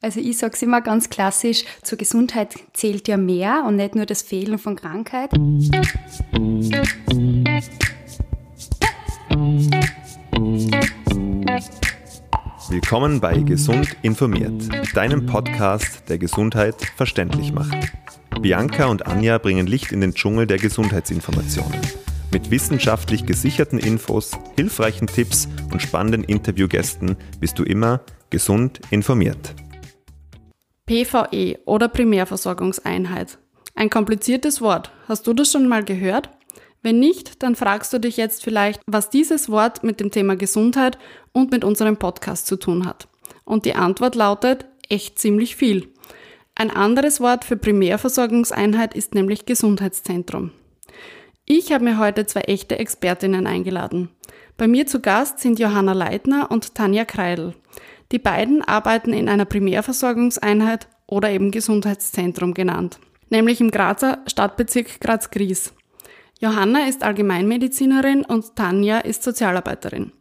Also ich sage es immer ganz klassisch, zur Gesundheit zählt ja mehr und nicht nur das Fehlen von Krankheit. Willkommen bei Gesund informiert, deinem Podcast, der Gesundheit verständlich macht. Bianca und Anja bringen Licht in den Dschungel der Gesundheitsinformationen. Mit wissenschaftlich gesicherten Infos, hilfreichen Tipps und spannenden Interviewgästen bist du immer gesund informiert. PVE oder Primärversorgungseinheit. Ein kompliziertes Wort. Hast du das schon mal gehört? Wenn nicht, dann fragst du dich jetzt vielleicht, was dieses Wort mit dem Thema Gesundheit und mit unserem Podcast zu tun hat. Und die Antwort lautet echt ziemlich viel. Ein anderes Wort für Primärversorgungseinheit ist nämlich Gesundheitszentrum. Ich habe mir heute zwei echte Expertinnen eingeladen. Bei mir zu Gast sind Johanna Leitner und Tanja Kreidel. Die beiden arbeiten in einer Primärversorgungseinheit oder eben Gesundheitszentrum genannt, nämlich im Grazer Stadtbezirk Graz-Gries. Johanna ist Allgemeinmedizinerin und Tanja ist Sozialarbeiterin.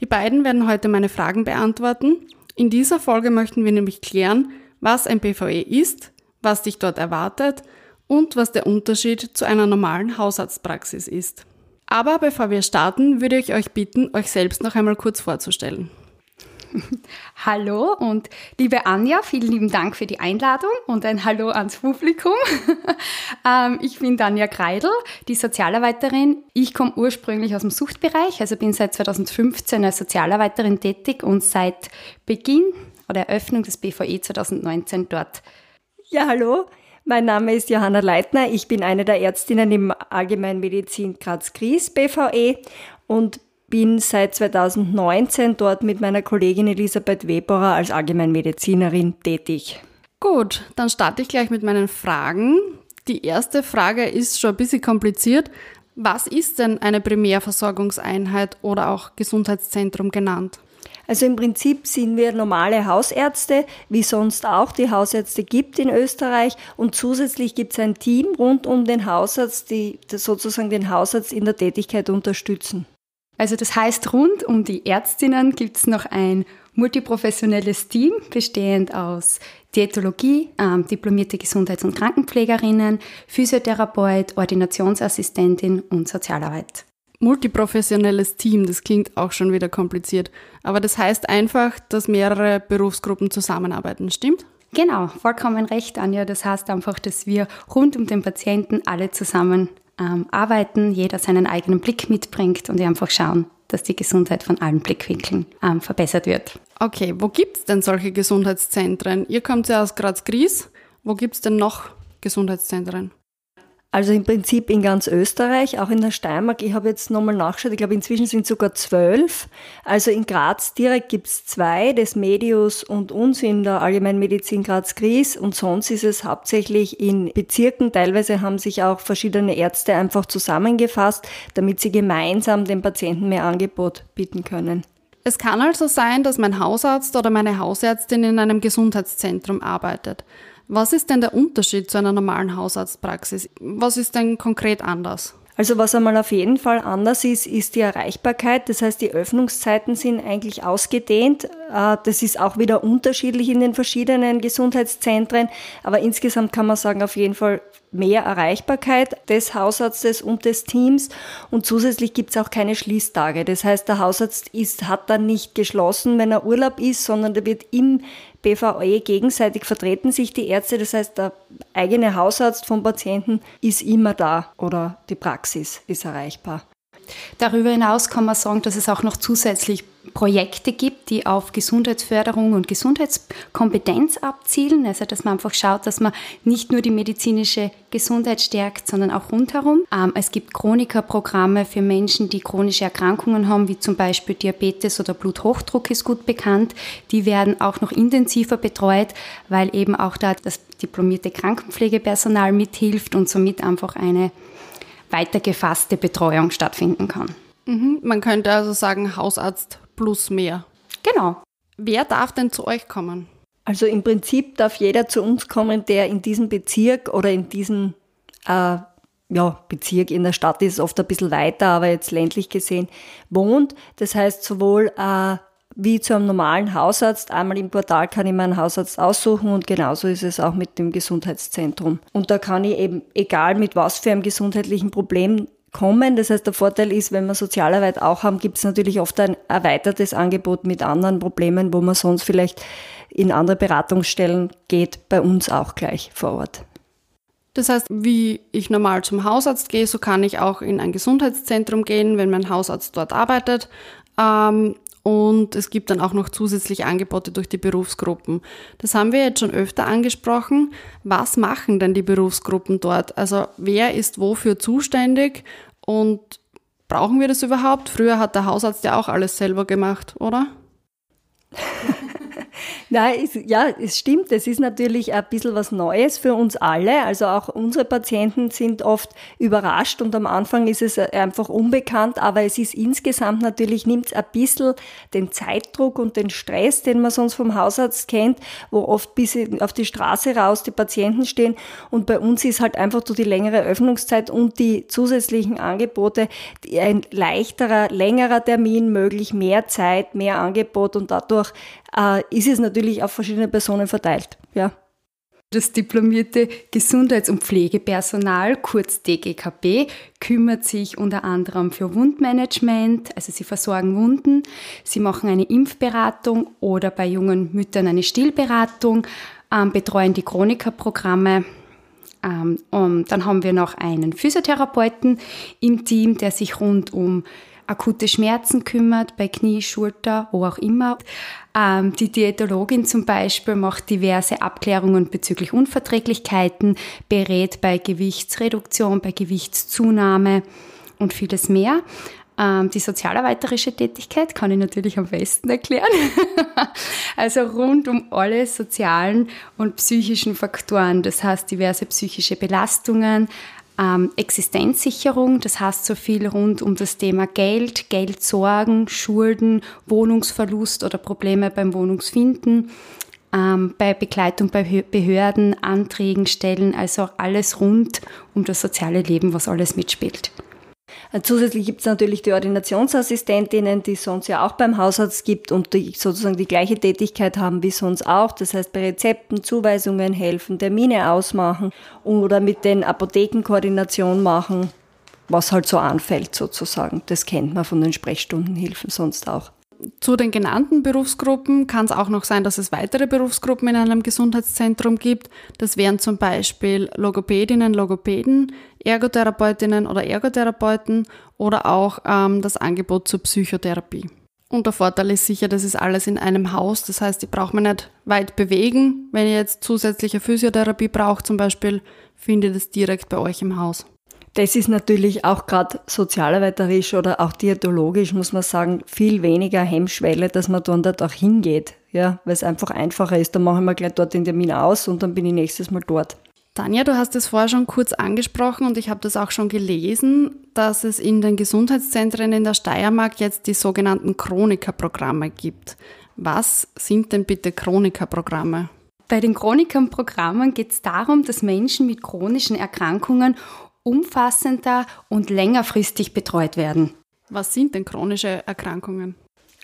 Die beiden werden heute meine Fragen beantworten. In dieser Folge möchten wir nämlich klären, was ein PVE ist, was dich dort erwartet und was der Unterschied zu einer normalen Hausarztpraxis ist. Aber bevor wir starten, würde ich euch bitten, euch selbst noch einmal kurz vorzustellen. Hallo und liebe Anja, vielen lieben Dank für die Einladung und ein Hallo ans Publikum. Ähm, ich bin Anja Kreidel, die Sozialarbeiterin. Ich komme ursprünglich aus dem Suchtbereich, also bin seit 2015 als Sozialarbeiterin tätig und seit Beginn oder Eröffnung des BVE 2019 dort. Ja, hallo. Mein Name ist Johanna Leitner. Ich bin eine der Ärztinnen im Allgemeinmedizin Graz-Gries BVE und bin seit 2019 dort mit meiner Kollegin Elisabeth Weberer als Allgemeinmedizinerin tätig. Gut, dann starte ich gleich mit meinen Fragen. Die erste Frage ist schon ein bisschen kompliziert. Was ist denn eine Primärversorgungseinheit oder auch Gesundheitszentrum genannt? Also im Prinzip sind wir normale Hausärzte, wie sonst auch die Hausärzte gibt in Österreich. Und zusätzlich gibt es ein Team rund um den Hausarzt, die sozusagen den Hausarzt in der Tätigkeit unterstützen. Also das heißt, rund um die Ärztinnen gibt es noch ein multiprofessionelles Team, bestehend aus Diätologie, ähm, diplomierte Gesundheits- und Krankenpflegerinnen, Physiotherapeut, Ordinationsassistentin und Sozialarbeit. Multiprofessionelles Team, das klingt auch schon wieder kompliziert. Aber das heißt einfach, dass mehrere Berufsgruppen zusammenarbeiten, stimmt? Genau, vollkommen recht, Anja. Das heißt einfach, dass wir rund um den Patienten alle zusammen ähm, arbeiten, jeder seinen eigenen Blick mitbringt und wir einfach schauen, dass die Gesundheit von allen Blickwinkeln ähm, verbessert wird. Okay, wo gibt es denn solche Gesundheitszentren? Ihr kommt ja aus Graz-Gries. Wo gibt es denn noch Gesundheitszentren? Also im Prinzip in ganz Österreich, auch in der Steiermark. Ich habe jetzt nochmal nachgeschaut, ich glaube inzwischen sind sogar zwölf. Also in Graz direkt gibt es zwei, des Medius und uns in der Allgemeinmedizin Graz-Gries. Und sonst ist es hauptsächlich in Bezirken. Teilweise haben sich auch verschiedene Ärzte einfach zusammengefasst, damit sie gemeinsam den Patienten mehr Angebot bieten können. Es kann also sein, dass mein Hausarzt oder meine Hausärztin in einem Gesundheitszentrum arbeitet. Was ist denn der Unterschied zu einer normalen Hausarztpraxis? Was ist denn konkret anders? Also was einmal auf jeden Fall anders ist, ist die Erreichbarkeit. Das heißt, die Öffnungszeiten sind eigentlich ausgedehnt. Äh, das ist auch wieder unterschiedlich in den verschiedenen Gesundheitszentren. Aber insgesamt kann man sagen, auf jeden Fall mehr Erreichbarkeit des Hausarztes und des Teams. Und zusätzlich gibt es auch keine Schließtage. Das heißt, der Hausarzt ist, hat dann nicht geschlossen, wenn er Urlaub ist, sondern der wird im BVE gegenseitig vertreten sich die Ärzte. Das heißt, der eigene Hausarzt vom Patienten ist immer da oder die Praxis ist erreichbar. Darüber hinaus kann man sagen, dass es auch noch zusätzlich Projekte gibt, die auf Gesundheitsförderung und Gesundheitskompetenz abzielen. Also, dass man einfach schaut, dass man nicht nur die medizinische Gesundheit stärkt, sondern auch rundherum. Ähm, es gibt Chronikerprogramme für Menschen, die chronische Erkrankungen haben, wie zum Beispiel Diabetes oder Bluthochdruck ist gut bekannt. Die werden auch noch intensiver betreut, weil eben auch da das diplomierte Krankenpflegepersonal mithilft und somit einfach eine weitergefasste Betreuung stattfinden kann. Mhm. Man könnte also sagen Hausarzt plus mehr. Genau. Wer darf denn zu euch kommen? Also im Prinzip darf jeder zu uns kommen, der in diesem Bezirk oder in diesem äh, ja, Bezirk in der Stadt ist oft ein bisschen weiter, aber jetzt ländlich gesehen wohnt. Das heißt sowohl äh, wie zu einem normalen Hausarzt. Einmal im Portal kann ich meinen Hausarzt aussuchen und genauso ist es auch mit dem Gesundheitszentrum. Und da kann ich eben, egal mit was für einem gesundheitlichen Problem kommen. Das heißt, der Vorteil ist, wenn wir Sozialarbeit auch haben, gibt es natürlich oft ein erweitertes Angebot mit anderen Problemen, wo man sonst vielleicht in andere Beratungsstellen geht, bei uns auch gleich vor Ort. Das heißt, wie ich normal zum Hausarzt gehe, so kann ich auch in ein Gesundheitszentrum gehen, wenn mein Hausarzt dort arbeitet. Ähm, und es gibt dann auch noch zusätzliche Angebote durch die Berufsgruppen. Das haben wir jetzt schon öfter angesprochen. Was machen denn die Berufsgruppen dort? Also wer ist wofür zuständig und brauchen wir das überhaupt? Früher hat der Hausarzt ja auch alles selber gemacht, oder? Nein, es, ja, es stimmt. Es ist natürlich ein bisschen was Neues für uns alle. Also auch unsere Patienten sind oft überrascht und am Anfang ist es einfach unbekannt, aber es ist insgesamt natürlich, nimmt es ein bisschen den Zeitdruck und den Stress, den man sonst vom Hausarzt kennt, wo oft bis auf die Straße raus die Patienten stehen. Und bei uns ist halt einfach durch die längere Öffnungszeit und die zusätzlichen Angebote ein leichterer, längerer Termin möglich, mehr Zeit, mehr Angebot und dadurch äh, ist es natürlich auf verschiedene Personen verteilt. Ja. Das diplomierte Gesundheits- und Pflegepersonal, kurz DGKP, kümmert sich unter anderem für Wundmanagement, also sie versorgen Wunden, sie machen eine Impfberatung oder bei jungen Müttern eine Stillberatung, ähm, betreuen die Chronikerprogramme. Ähm, und dann haben wir noch einen Physiotherapeuten im Team, der sich rund um akute Schmerzen kümmert, bei Knie, Schulter, wo auch immer. Ähm, die Diätologin zum Beispiel macht diverse Abklärungen bezüglich Unverträglichkeiten, berät bei Gewichtsreduktion, bei Gewichtszunahme und vieles mehr. Ähm, die sozialarbeiterische Tätigkeit kann ich natürlich am besten erklären. also rund um alle sozialen und psychischen Faktoren, das heißt diverse psychische Belastungen, ähm, Existenzsicherung, das heißt so viel rund um das Thema Geld, Geldsorgen, Schulden, Wohnungsverlust oder Probleme beim Wohnungsfinden, ähm, bei Begleitung bei Behörden, Anträgen, Stellen, also alles rund um das soziale Leben, was alles mitspielt. Äh, zusätzlich gibt es natürlich die Ordinationsassistentinnen, die es sonst ja auch beim Hausarzt gibt und die sozusagen die gleiche Tätigkeit haben wie sonst auch. Das heißt, bei Rezepten, Zuweisungen helfen, Termine ausmachen oder mit den Apotheken Koordination machen, was halt so anfällt sozusagen. Das kennt man von den Sprechstundenhilfen sonst auch. Zu den genannten Berufsgruppen kann es auch noch sein, dass es weitere Berufsgruppen in einem Gesundheitszentrum gibt. Das wären zum Beispiel Logopädinnen, Logopäden, Ergotherapeutinnen oder Ergotherapeuten oder auch ähm, das Angebot zur Psychotherapie. Und der Vorteil ist sicher, das ist alles in einem Haus. Das heißt, ich brauche mich nicht weit bewegen. Wenn ihr jetzt zusätzliche Physiotherapie braucht zum Beispiel, findet das direkt bei euch im Haus. Das ist natürlich auch gerade sozialarbeiterisch oder auch diätologisch, muss man sagen, viel weniger Hemmschwelle, dass man dann dort auch hingeht. Ja, weil es einfach einfacher ist. Dann mache ich mir gleich dort den Termin aus und dann bin ich nächstes Mal dort. Tanja, du hast es vorher schon kurz angesprochen und ich habe das auch schon gelesen, dass es in den Gesundheitszentren in der Steiermark jetzt die sogenannten Chronikerprogramme gibt. Was sind denn bitte Chronikerprogramme? Bei den Chronikerprogrammen geht es darum, dass Menschen mit chronischen Erkrankungen umfassender und längerfristig betreut werden. Was sind denn chronische Erkrankungen?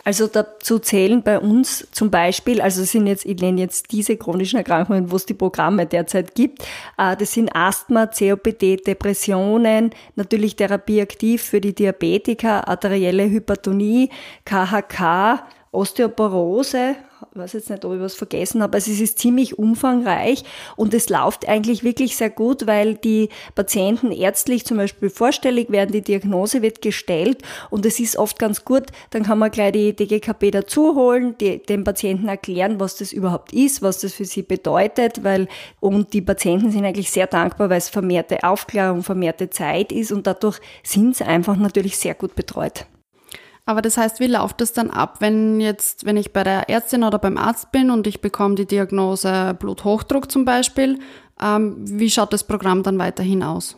Also dazu zählen bei uns zum Beispiel, also sind jetzt, ich nenne jetzt diese chronischen Erkrankungen, wo es die Programme derzeit gibt. Äh, das sind Asthma, COPD, Depressionen, natürlich therapieaktiv für die Diabetiker, arterielle Hypertonie, KHK, Osteoporose, ich weiß jetzt nicht, ob ich was vergessen habe, also es ist ziemlich umfangreich und es läuft eigentlich wirklich sehr gut, weil die Patienten ärztlich zum Beispiel vorstellig werden, die Diagnose wird gestellt und es ist oft ganz gut, dann kann man gleich die DGKP dazu holen, dem Patienten erklären, was das überhaupt ist, was das für sie bedeutet, weil und die Patienten sind eigentlich sehr dankbar, weil es vermehrte Aufklärung, vermehrte Zeit ist und dadurch sind sie einfach natürlich sehr gut betreut. Aber das heißt, wie läuft das dann ab, wenn jetzt, wenn ich bei der Ärztin oder beim Arzt bin und ich bekomme die Diagnose Bluthochdruck zum Beispiel, ähm, wie schaut das Programm dann weiterhin aus?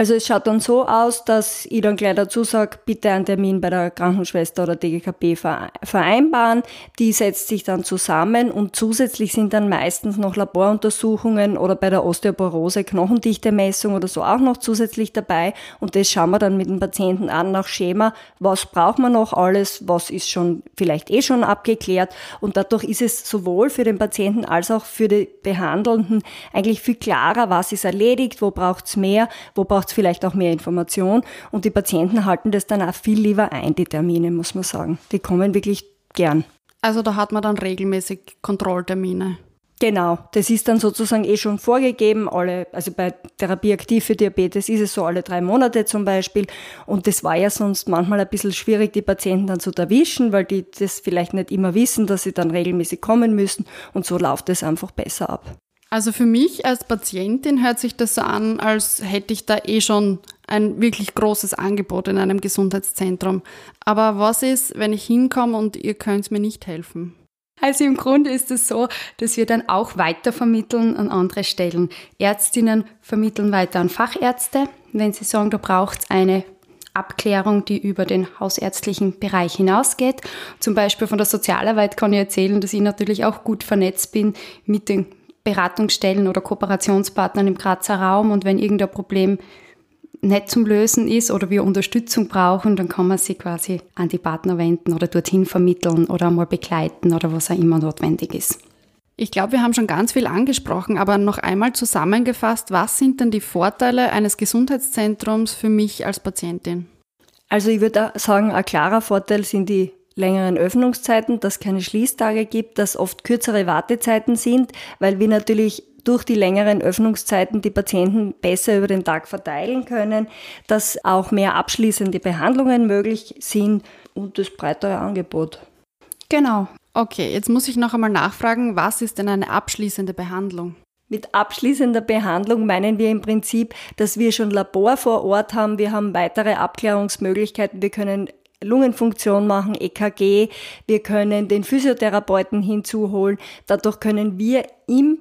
Also es schaut dann so aus, dass ich dann gleich dazu sage, bitte einen Termin bei der Krankenschwester oder DGKB vereinbaren. Die setzt sich dann zusammen und zusätzlich sind dann meistens noch Laboruntersuchungen oder bei der Osteoporose Knochendichte-Messung oder so auch noch zusätzlich dabei. Und das schauen wir dann mit dem Patienten an nach Schema, was braucht man noch alles, was ist schon vielleicht eh schon abgeklärt. Und dadurch ist es sowohl für den Patienten als auch für die Behandelnden eigentlich viel klarer, was ist erledigt, wo braucht es mehr, wo braucht es vielleicht auch mehr Information. Und die Patienten halten das dann auch viel lieber ein, die Termine, muss man sagen. Die kommen wirklich gern. Also da hat man dann regelmäßig Kontrolltermine. Genau, das ist dann sozusagen eh schon vorgegeben. Alle, also bei Therapie aktiv für Diabetes ist es so alle drei Monate zum Beispiel. Und das war ja sonst manchmal ein bisschen schwierig, die Patienten dann zu erwischen, weil die das vielleicht nicht immer wissen, dass sie dann regelmäßig kommen müssen. Und so läuft es einfach besser ab. Also für mich als Patientin hört sich das so an, als hätte ich da eh schon ein wirklich großes Angebot in einem Gesundheitszentrum. Aber was ist, wenn ich hinkomme und ihr könnt mir nicht helfen? Also im Grunde ist es so, dass wir dann auch weitervermitteln an andere Stellen. Ärztinnen vermitteln weiter an Fachärzte, wenn sie sagen, da braucht es eine Abklärung, die über den hausärztlichen Bereich hinausgeht. Zum Beispiel von der Sozialarbeit kann ich erzählen, dass ich natürlich auch gut vernetzt bin mit den Beratungsstellen oder Kooperationspartnern im Grazer Raum und wenn irgendein Problem nicht zum Lösen ist oder wir Unterstützung brauchen, dann kann man sich quasi an die Partner wenden oder dorthin vermitteln oder einmal begleiten oder was auch immer notwendig ist. Ich glaube, wir haben schon ganz viel angesprochen, aber noch einmal zusammengefasst, was sind denn die Vorteile eines Gesundheitszentrums für mich als Patientin? Also ich würde sagen, ein klarer Vorteil sind die längeren Öffnungszeiten, dass es keine Schließtage gibt, dass oft kürzere Wartezeiten sind, weil wir natürlich durch die längeren Öffnungszeiten die Patienten besser über den Tag verteilen können, dass auch mehr abschließende Behandlungen möglich sind und das breitere Angebot. Genau. Okay, jetzt muss ich noch einmal nachfragen, was ist denn eine abschließende Behandlung? Mit abschließender Behandlung meinen wir im Prinzip, dass wir schon Labor vor Ort haben, wir haben weitere Abklärungsmöglichkeiten, wir können Lungenfunktion machen, EKG, wir können den Physiotherapeuten hinzuholen. Dadurch können wir im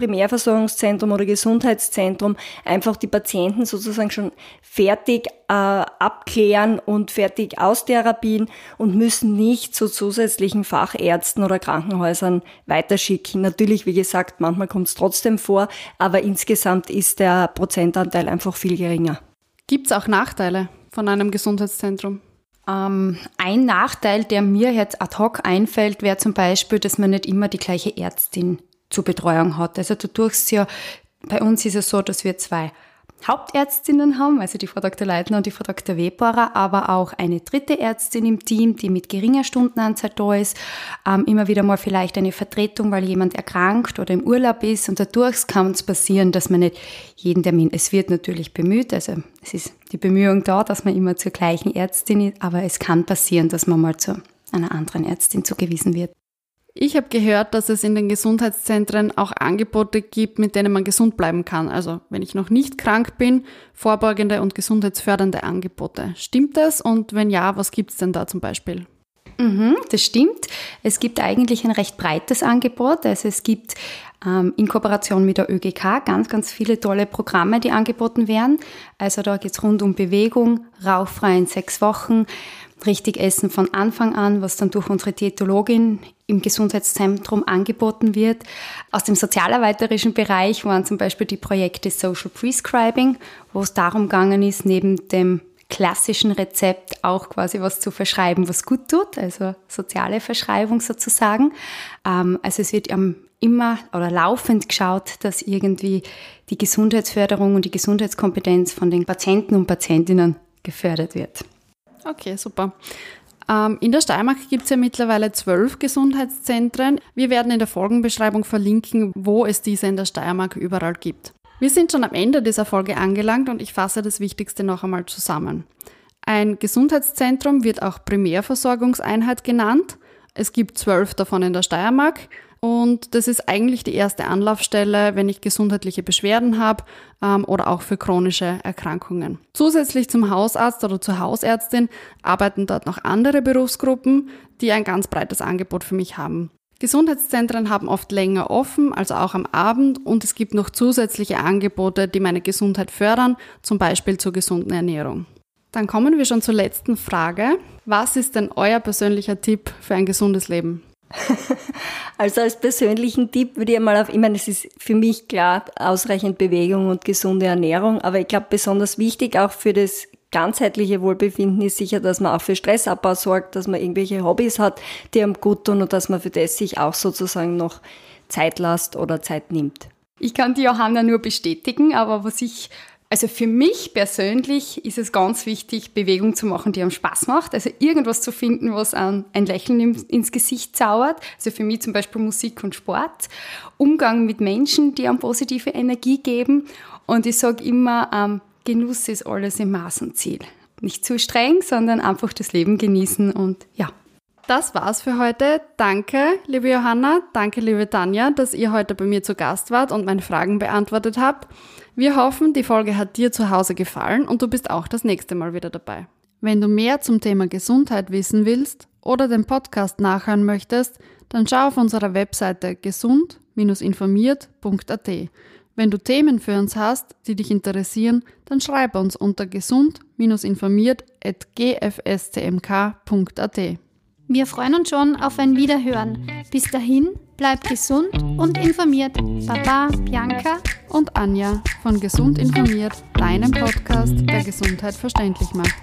Primärversorgungszentrum oder Gesundheitszentrum einfach die Patienten sozusagen schon fertig äh, abklären und fertig austherapien und müssen nicht zu zusätzlichen Fachärzten oder Krankenhäusern weiterschicken. Natürlich, wie gesagt, manchmal kommt es trotzdem vor, aber insgesamt ist der Prozentanteil einfach viel geringer. Gibt es auch Nachteile von einem Gesundheitszentrum? Ähm, ein Nachteil, der mir jetzt ad hoc einfällt, wäre zum Beispiel, dass man nicht immer die gleiche Ärztin zur Betreuung hat. Also dadurch ja, bei uns ist es so, dass wir zwei Hauptärztinnen haben, also die Frau Dr. Leitner und die Frau Dr. Webarer, aber auch eine dritte Ärztin im Team, die mit geringer Stundenanzahl da ist, ähm, immer wieder mal vielleicht eine Vertretung, weil jemand erkrankt oder im Urlaub ist und dadurch kann es passieren, dass man nicht jeden Termin, es wird natürlich bemüht, also es ist die Bemühung da, dass man immer zur gleichen Ärztin ist, aber es kann passieren, dass man mal zu einer anderen Ärztin zugewiesen wird. Ich habe gehört, dass es in den Gesundheitszentren auch Angebote gibt, mit denen man gesund bleiben kann. Also wenn ich noch nicht krank bin, vorbeugende und gesundheitsfördernde Angebote. Stimmt das? Und wenn ja, was gibt es denn da zum Beispiel? Mhm, das stimmt. Es gibt eigentlich ein recht breites Angebot. Also es gibt ähm, in Kooperation mit der ÖGK ganz, ganz viele tolle Programme, die angeboten werden. Also da geht es rund um Bewegung, rauchfrei in sechs Wochen, richtig essen von Anfang an, was dann durch unsere Diätologin im Gesundheitszentrum angeboten wird. Aus dem sozialarbeiterischen Bereich waren zum Beispiel die Projekte Social Prescribing, wo es darum gegangen ist, neben dem klassischen Rezept auch quasi was zu verschreiben, was gut tut, also soziale Verschreibung sozusagen. Ähm, also es wird immer oder laufend geschaut, dass irgendwie die Gesundheitsförderung und die Gesundheitskompetenz von den Patienten und Patientinnen gefördert wird. Okay, super. Ähm, in der Steiermark gibt es ja mittlerweile zwölf Gesundheitszentren. Wir werden in der Folgenbeschreibung verlinken, wo es diese in der Steiermark überall gibt. Wir sind schon am Ende dieser Folge angelangt und ich fasse das Wichtigste noch einmal zusammen. Ein Gesundheitszentrum wird auch Primärversorgungseinheit genannt. Es gibt zwölf davon in der Steiermark. Und das ist eigentlich die erste Anlaufstelle, wenn ich gesundheitliche Beschwerden habe ähm, oder auch für chronische Erkrankungen. Zusätzlich zum Hausarzt oder zur Hausärztin arbeiten dort noch andere Berufsgruppen, die ein ganz breites Angebot für mich haben. Gesundheitszentren haben oft länger offen, also auch am Abend, und es gibt noch zusätzliche Angebote, die meine Gesundheit fördern, zum Beispiel zur gesunden Ernährung. Dann kommen wir schon zur letzten Frage. Was ist denn euer persönlicher Tipp für ein gesundes Leben? Also als persönlichen Tipp würde ich mal auf, ich meine, es ist für mich klar, ausreichend Bewegung und gesunde Ernährung, aber ich glaube besonders wichtig auch für das ganzheitliche Wohlbefinden ist sicher, dass man auch für Stressabbau sorgt, dass man irgendwelche Hobbys hat, die einem gut tun und dass man für das sich auch sozusagen noch Zeit lasst oder Zeit nimmt. Ich kann die Johanna nur bestätigen, aber was ich also für mich persönlich ist es ganz wichtig, Bewegung zu machen, die einem Spaß macht. Also irgendwas zu finden, was ein Lächeln ins Gesicht zaubert. Also für mich zum Beispiel Musik und Sport. Umgang mit Menschen, die einem positive Energie geben. Und ich sage immer, ähm, Genuss ist alles im Maß und Ziel. Nicht zu streng, sondern einfach das Leben genießen und ja. Das war's für heute. Danke, liebe Johanna, danke, liebe Tanja, dass ihr heute bei mir zu Gast wart und meine Fragen beantwortet habt. Wir hoffen, die Folge hat dir zu Hause gefallen und du bist auch das nächste Mal wieder dabei. Wenn du mehr zum Thema Gesundheit wissen willst oder den Podcast nachhören möchtest, dann schau auf unserer Webseite gesund-informiert.at. Wenn du Themen für uns hast, die dich interessieren, dann schreib uns unter gesund-informiert.gfstmk.at. Wir freuen uns schon auf ein Wiederhören. Bis dahin, bleibt gesund und informiert. Baba, Bianca und Anja von Gesund informiert, deinem Podcast, der Gesundheit verständlich macht.